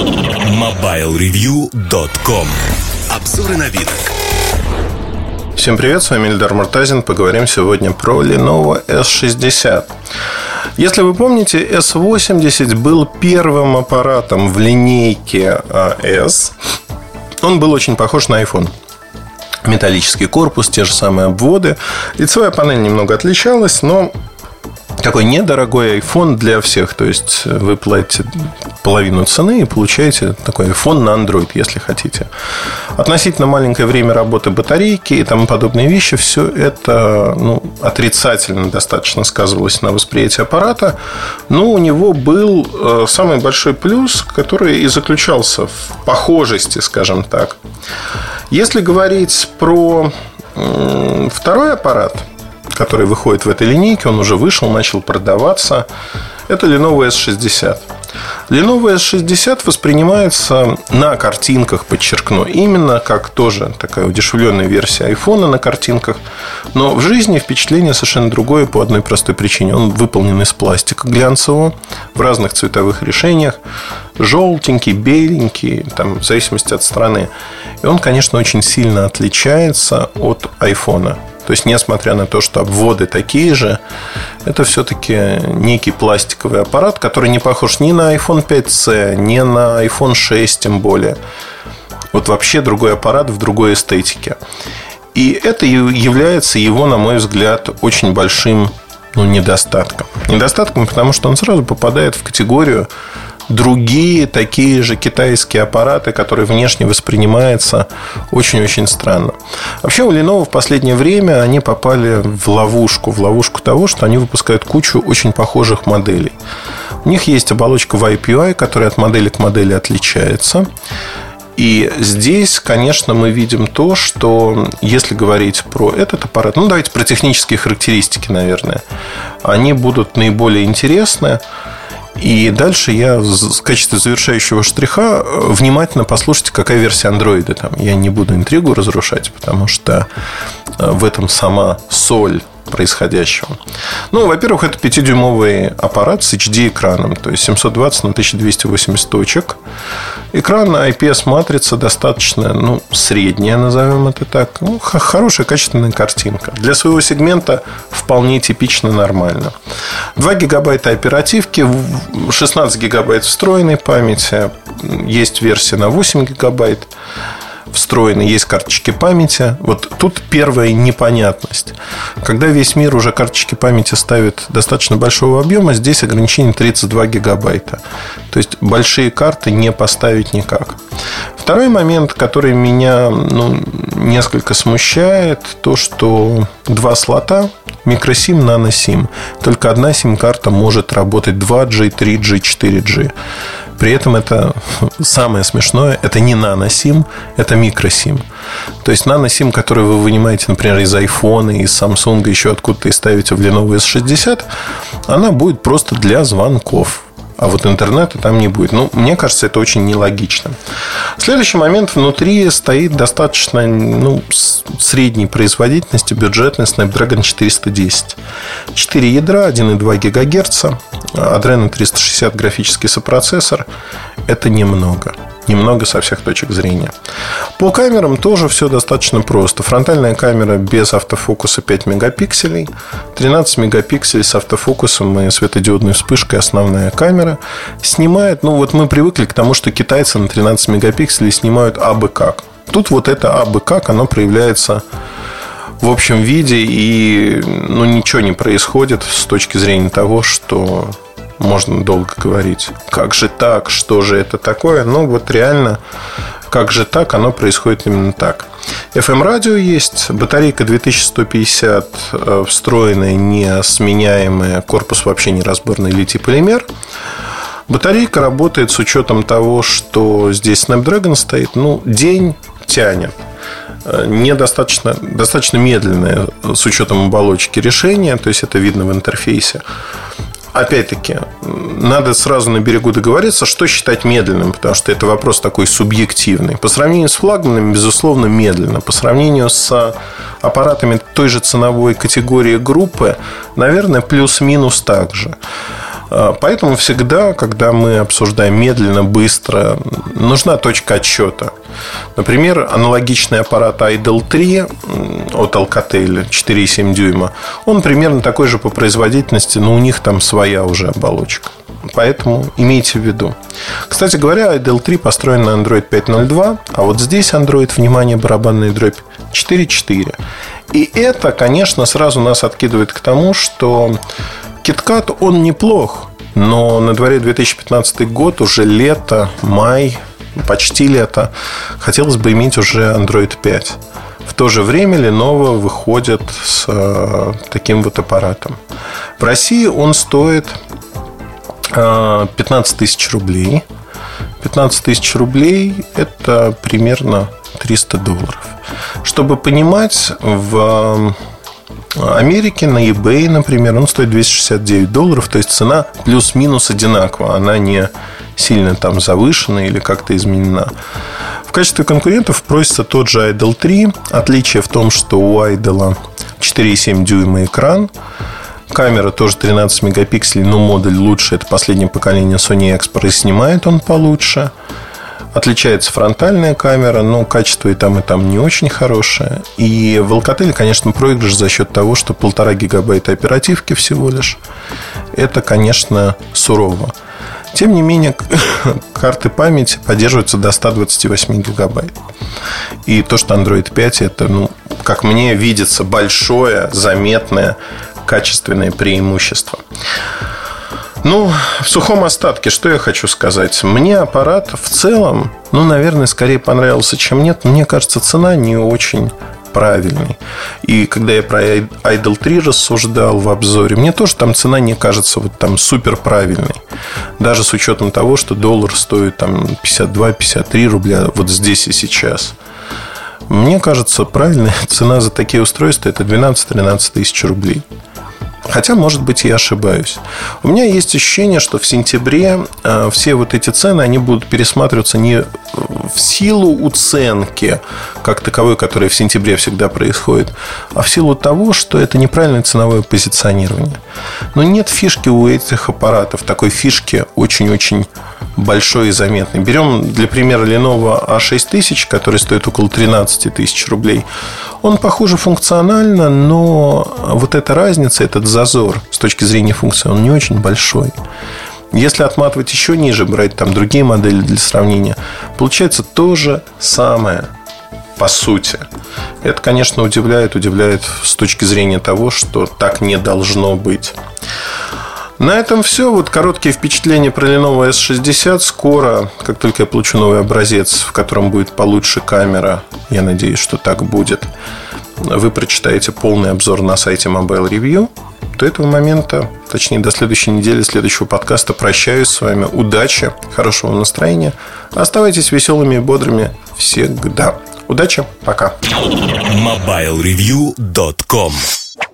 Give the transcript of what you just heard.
MobileReview.com Обзоры на вид. Всем привет, с вами Ильдар Муртазин. Поговорим сегодня про Lenovo S60. Если вы помните, S80 был первым аппаратом в линейке S. Он был очень похож на iPhone металлический корпус, те же самые обводы. Лицевая панель немного отличалась, но такой недорогой iPhone для всех. То есть вы платите половину цены и получаете такой iPhone на Android, если хотите. Относительно маленькое время работы батарейки и тому подобные вещи, все это ну, отрицательно достаточно сказывалось на восприятии аппарата. Но у него был э, самый большой плюс, который и заключался в похожести, скажем так. Если говорить про второй аппарат – который выходит в этой линейке, он уже вышел, начал продаваться. Это Lenovo S60. Lenovo S60 воспринимается на картинках, подчеркну, именно как тоже такая удешевленная версия iPhone на картинках. Но в жизни впечатление совершенно другое по одной простой причине. Он выполнен из пластика глянцевого в разных цветовых решениях. Желтенький, беленький, там, в зависимости от страны. И он, конечно, очень сильно отличается от iPhone. То есть, несмотря на то, что обводы такие же, это все-таки некий пластиковый аппарат, который не похож ни на iPhone 5C, ни на iPhone 6 тем более. Вот вообще другой аппарат в другой эстетике. И это является его, на мой взгляд, очень большим ну, недостатком. Недостатком, потому что он сразу попадает в категорию другие такие же китайские аппараты, которые внешне воспринимаются очень-очень странно. Вообще у Lenovo в последнее время они попали в ловушку, в ловушку того, что они выпускают кучу очень похожих моделей. У них есть оболочка YPI, которая от модели к модели отличается. И здесь, конечно, мы видим то, что если говорить про этот аппарат, ну давайте про технические характеристики, наверное, они будут наиболее интересны. И дальше я в качестве завершающего штриха э, внимательно послушайте, какая версия андроида там. Я не буду интригу разрушать, потому что э, в этом сама соль происходящего. Ну, во-первых, это 5-дюймовый аппарат с HD-экраном, то есть 720 на 1280 точек. Экран IPS-матрица достаточно, ну, средняя, назовем это так. Ну, хорошая, качественная картинка. Для своего сегмента вполне типично нормально. 2 гигабайта оперативки, 16 гигабайт встроенной памяти, есть версия на 8 гигабайт встроены, есть карточки памяти. Вот тут первая непонятность. Когда весь мир уже карточки памяти ставит достаточно большого объема, здесь ограничение 32 гигабайта. То есть большие карты не поставить никак. Второй момент, который меня ну, несколько смущает, то, что два слота микросим, наносим. Только одна сим-карта может работать 2G, 3G, 4G. При этом это самое смешное, это не наносим, это микросим. То есть наносим, который вы вынимаете, например, из iPhone, из Samsung, еще откуда-то и ставите в Lenovo S60, она будет просто для звонков а вот интернета там не будет. Ну, мне кажется, это очень нелогично. Следующий момент. Внутри стоит достаточно ну, средней производительности бюджетный Snapdragon 410. 4 ядра, 1,2 ГГц, Adreno 360 графический сопроцессор. Это немного немного со всех точек зрения. По камерам тоже все достаточно просто. Фронтальная камера без автофокуса 5 мегапикселей, 13 мегапикселей с автофокусом и светодиодной вспышкой основная камера. Снимает, ну вот мы привыкли к тому, что китайцы на 13 мегапикселей снимают абы как. Тут вот это абы как, оно проявляется в общем виде, и ну, ничего не происходит с точки зрения того, что можно долго говорить. Как же так? Что же это такое? Ну, вот реально, как же так? Оно происходит именно так. FM-радио есть, батарейка 2150, э, встроенная, не сменяемая, корпус вообще не разборный литий-полимер. Батарейка работает с учетом того, что здесь Snapdragon стоит, ну, день тянет недостаточно достаточно медленное с учетом оболочки решение, то есть это видно в интерфейсе опять-таки, надо сразу на берегу договориться, что считать медленным, потому что это вопрос такой субъективный. По сравнению с флагманами, безусловно, медленно. По сравнению с аппаратами той же ценовой категории группы, наверное, плюс-минус так же. А, поэтому всегда, когда мы обсуждаем медленно, быстро, нужна точка отсчета. Например, аналогичный аппарат Idol 3 от Alcatel 4,7 дюйма, он примерно такой же по производительности, но у них там своя уже оболочка. Поэтому имейте в виду. Кстати говоря, IDL 3 построен на Android 5.02, а вот здесь Android, внимание, барабанная дробь 4.4. И это, конечно, сразу нас откидывает к тому, что KitKat, он неплох, но на дворе 2015 год, уже лето, май, почти лето. Хотелось бы иметь уже Android 5. В то же время Lenovo выходит с э, таким вот аппаратом. В России он стоит 15 э, тысяч рублей. 15 тысяч рублей – это примерно 300 долларов. Чтобы понимать, в Америке на eBay, например, он стоит 269 долларов, то есть цена плюс-минус одинакова, она не сильно там завышена или как-то изменена. В качестве конкурентов просится тот же Idol 3. Отличие в том, что у Idol 4,7 дюйма экран, Камера тоже 13 мегапикселей, но модуль лучше. Это последнее поколение Sony и снимает он получше. Отличается фронтальная камера, но качество и там, и там не очень хорошее. И в Alcatel, конечно, проигрыш за счет того, что полтора гигабайта оперативки всего лишь. Это, конечно, сурово. Тем не менее, карты памяти поддерживаются до 128 гигабайт. И то, что Android 5, это, ну, как мне видится, большое, заметное, качественное преимущество. Ну, в сухом остатке, что я хочу сказать. Мне аппарат в целом, ну, наверное, скорее понравился, чем нет. Мне кажется, цена не очень правильный. И когда я про Idol 3 рассуждал в обзоре, мне тоже там цена не кажется вот там супер правильной. Даже с учетом того, что доллар стоит там 52-53 рубля вот здесь и сейчас. Мне кажется, правильная цена за такие устройства это 12-13 тысяч рублей. Хотя, может быть, я ошибаюсь. У меня есть ощущение, что в сентябре э, все вот эти цены, они будут пересматриваться не в силу уценки, как таковой, которая в сентябре всегда происходит, а в силу того, что это неправильное ценовое позиционирование. Но нет фишки у этих аппаратов, такой фишки очень-очень большой и заметный. Берем для примера Lenovo A6000, который стоит около 13 тысяч рублей. Он похоже функционально, но вот эта разница, этот зазор с точки зрения функции, он не очень большой. Если отматывать еще ниже, брать там другие модели для сравнения, получается то же самое по сути. Это, конечно, удивляет, удивляет с точки зрения того, что так не должно быть. На этом все. Вот короткие впечатления про Lenovo S60. Скоро, как только я получу новый образец, в котором будет получше камера, я надеюсь, что так будет, вы прочитаете полный обзор на сайте Mobile Review. До этого момента, точнее до следующей недели, следующего подкаста прощаюсь с вами. Удачи, хорошего настроения. Оставайтесь веселыми и бодрыми всегда. Удачи, пока. MobileReview.com